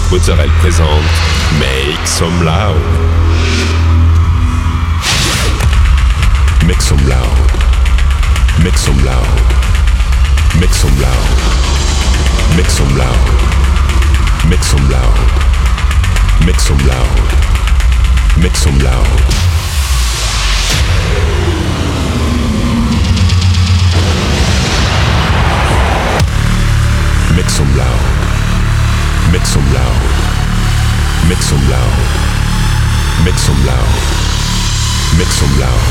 Nick Mozzarella présente Make Some Loud. Make some loud. Make some loud. Make some loud. Make some loud. Make some loud. Make some loud. Make some loud. Make some loud. Make some loud. Make some loud. Make some loud. Make some loud.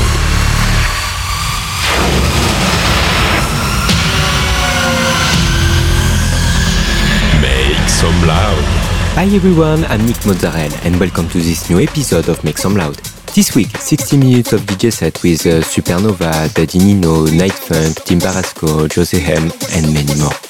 Make some loud. Hi everyone, I'm Nick Mozzarella and welcome to this new episode of Make Some Loud. This week, 60 minutes of DJ set with uh, Supernova, Daddy Nino, Night Funk, Tim Barasco, Jose Hem, and many more.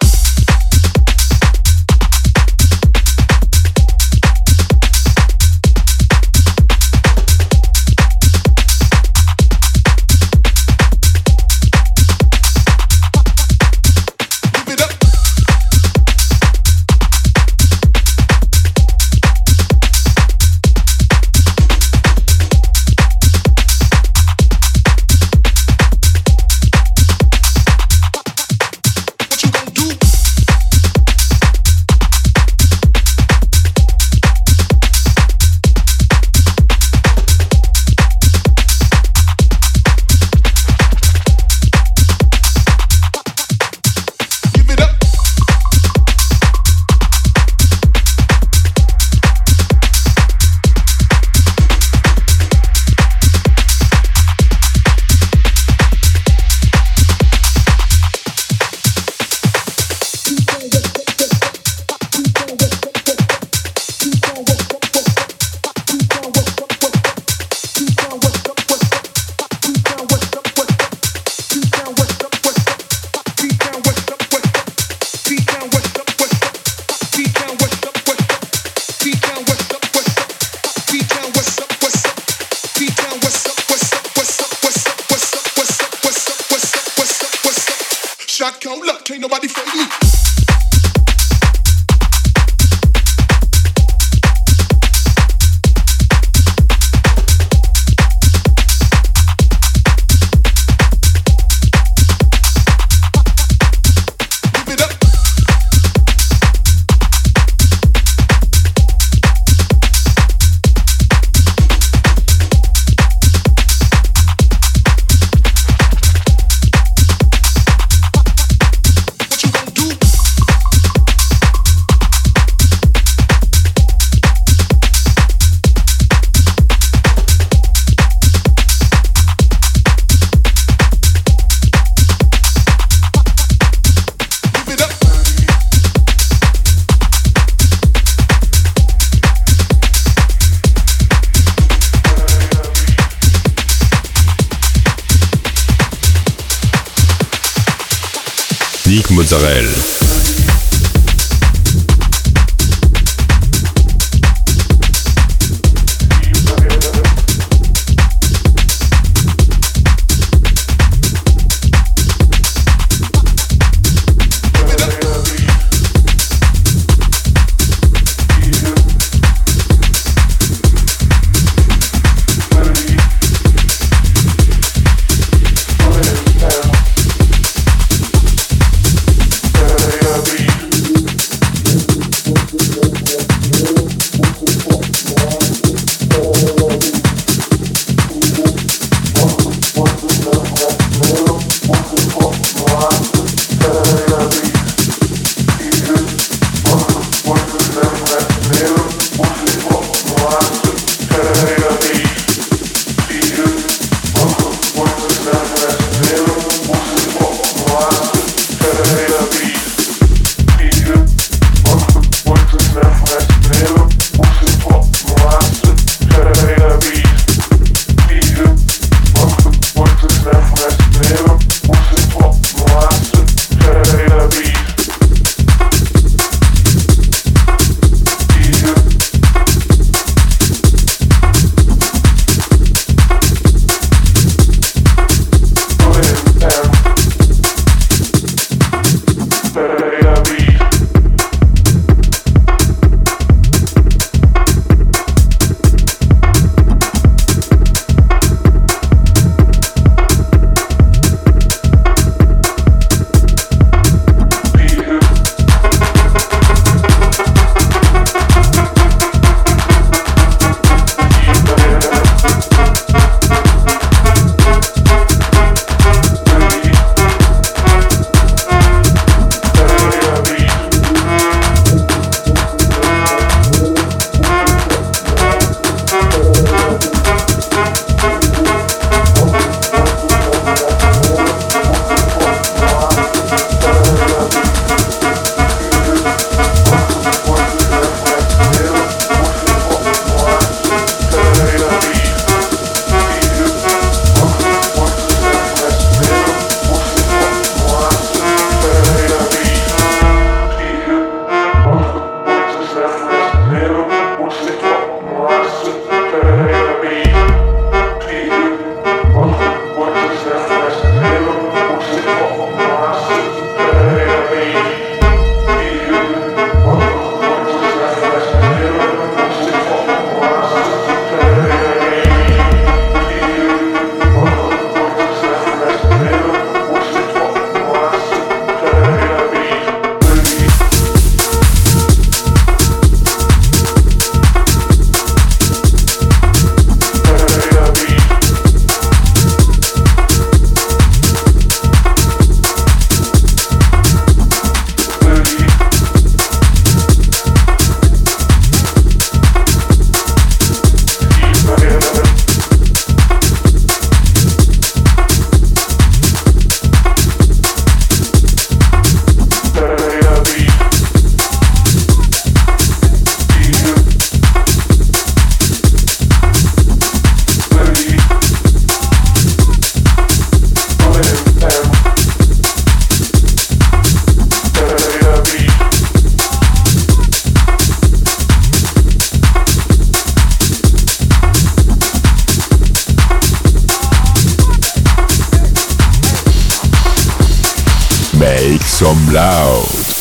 Some loud.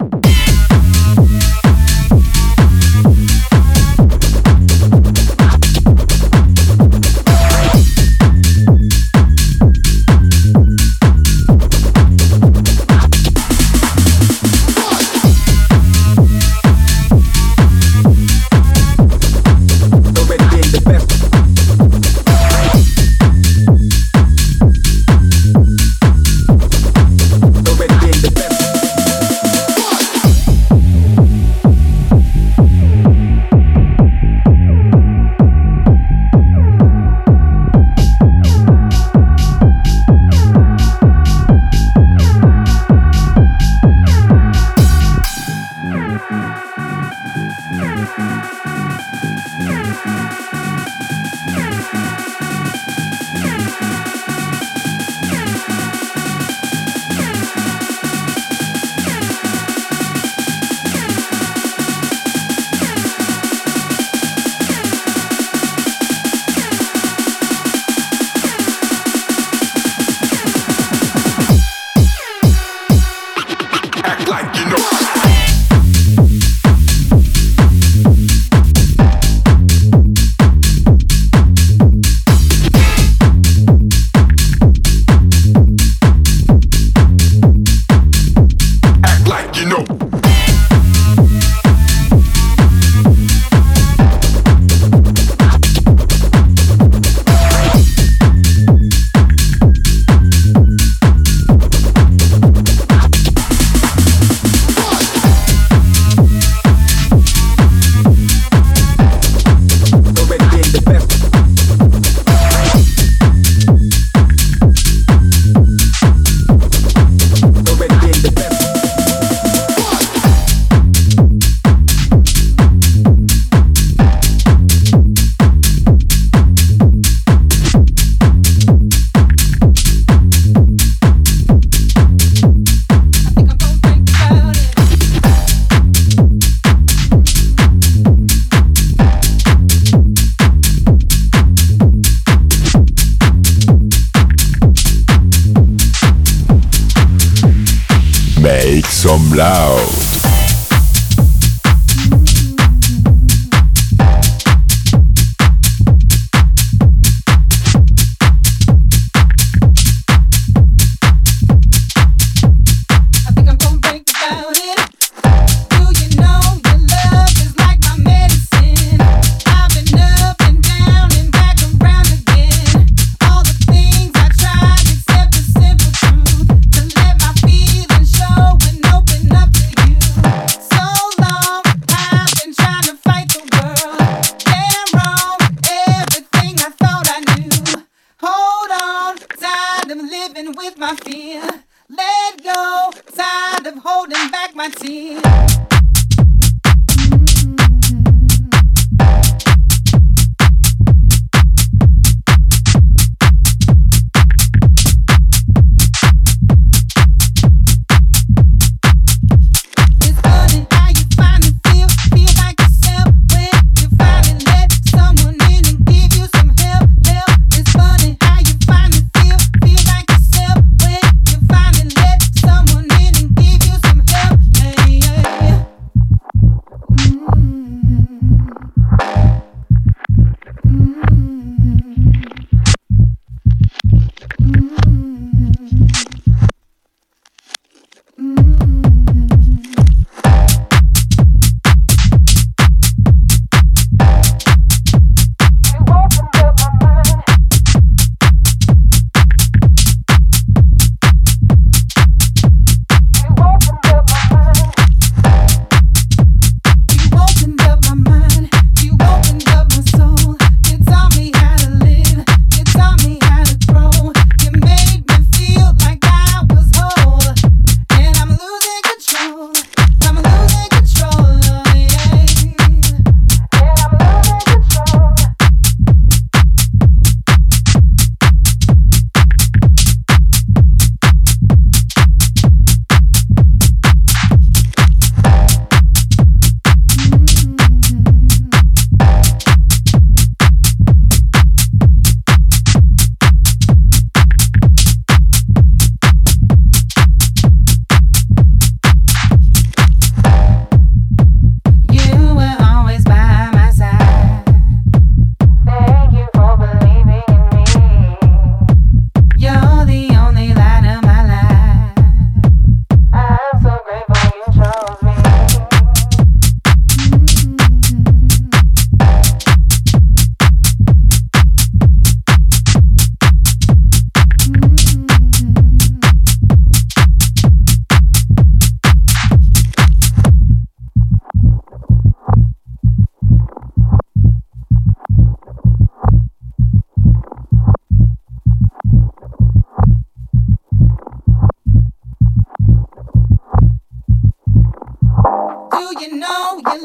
you Wow.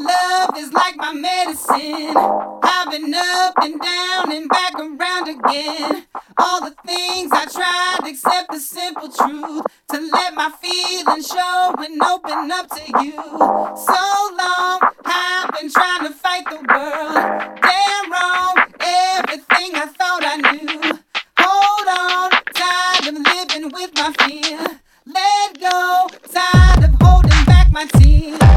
love is like my medicine. I've been up and down and back around again. All the things I tried, except the simple truth to let my feelings show and open up to you. So long, I've been trying to fight the world. Damn wrong, everything I thought I knew. Hold on, tired of living with my fear. Let go, tired of holding back my tears.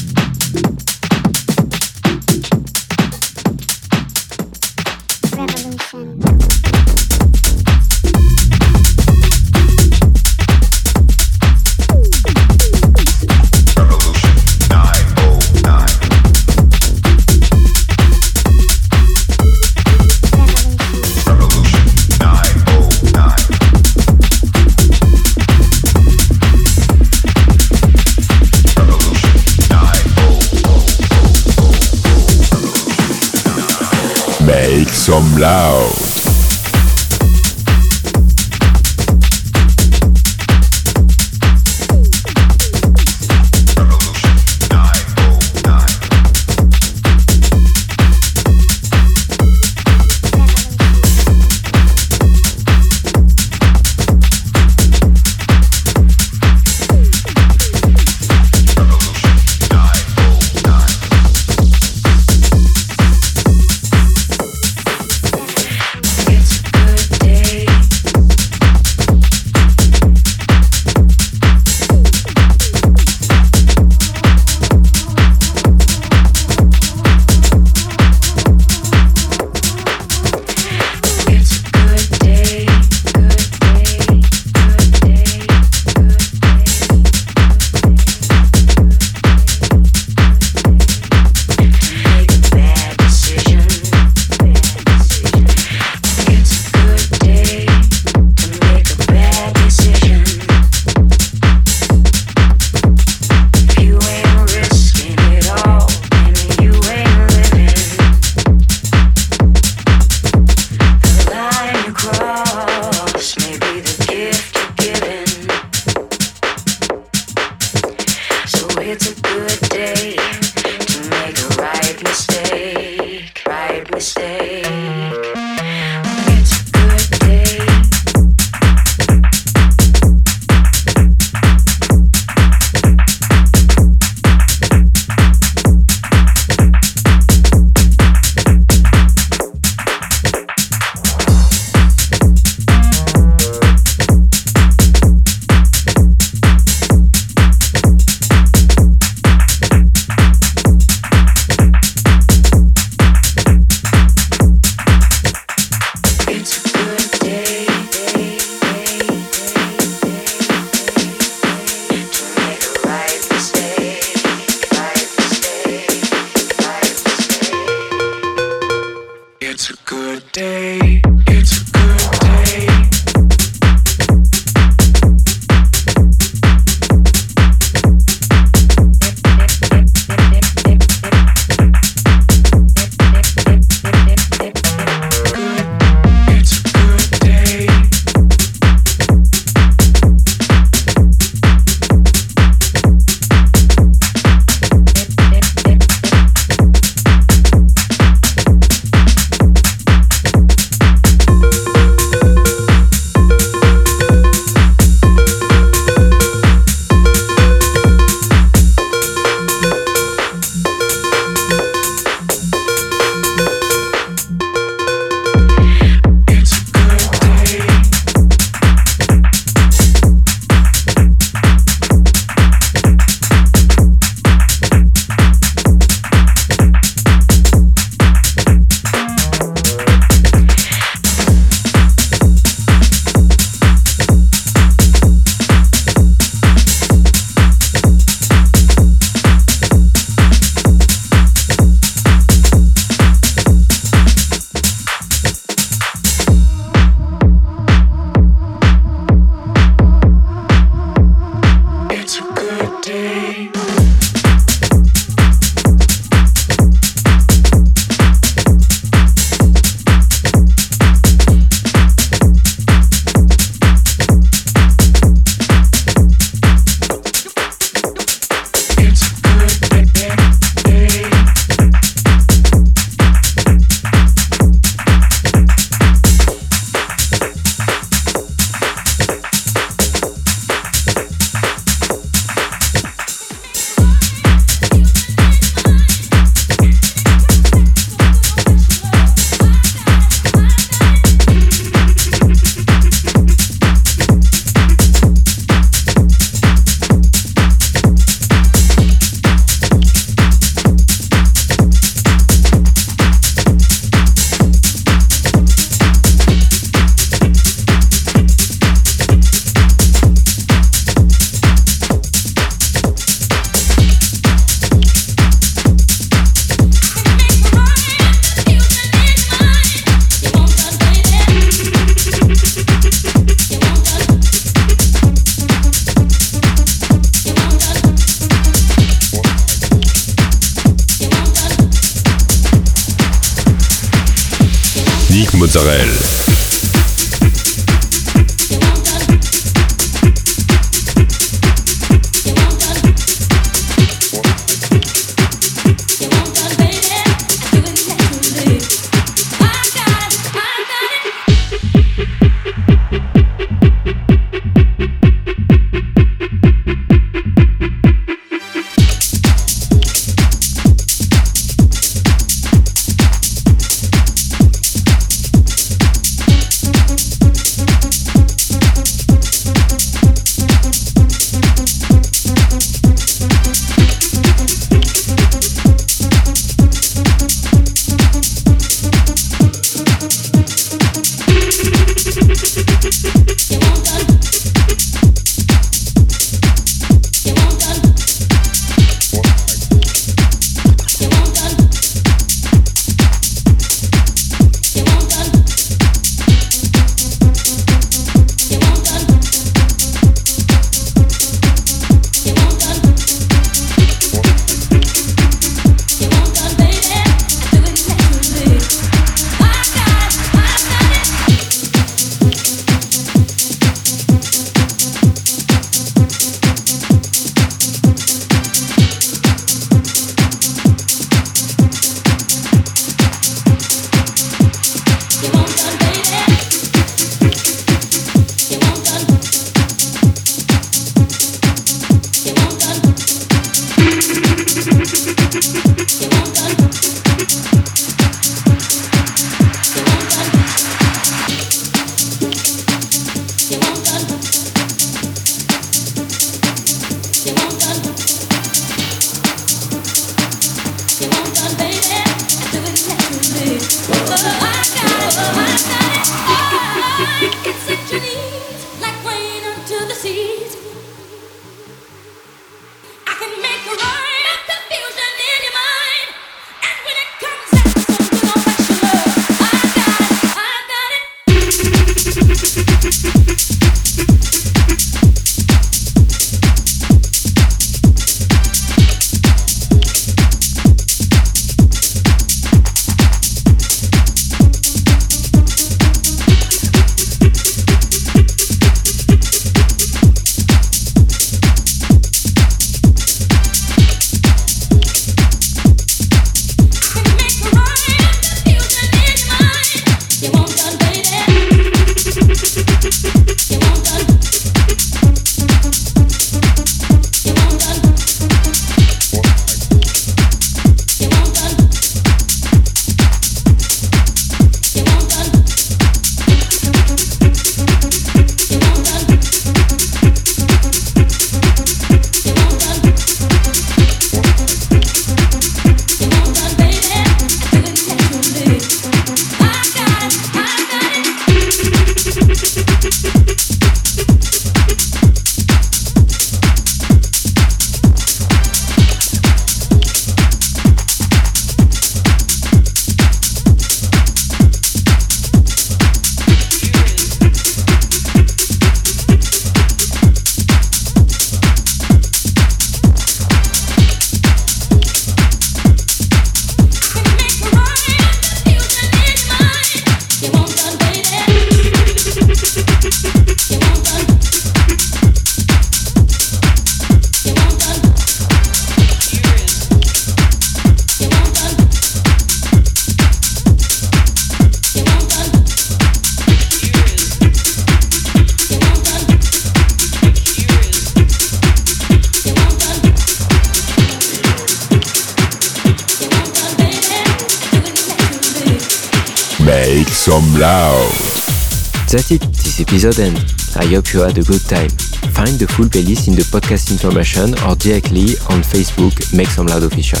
That's it, this episode ends. I hope you had a good time. Find the full playlist in the podcast information or directly on Facebook, Make Some Loud Official.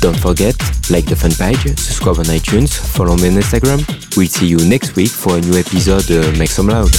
Don't forget, like the fan page, subscribe on iTunes, follow me on Instagram. We'll see you next week for a new episode Make Some Loud.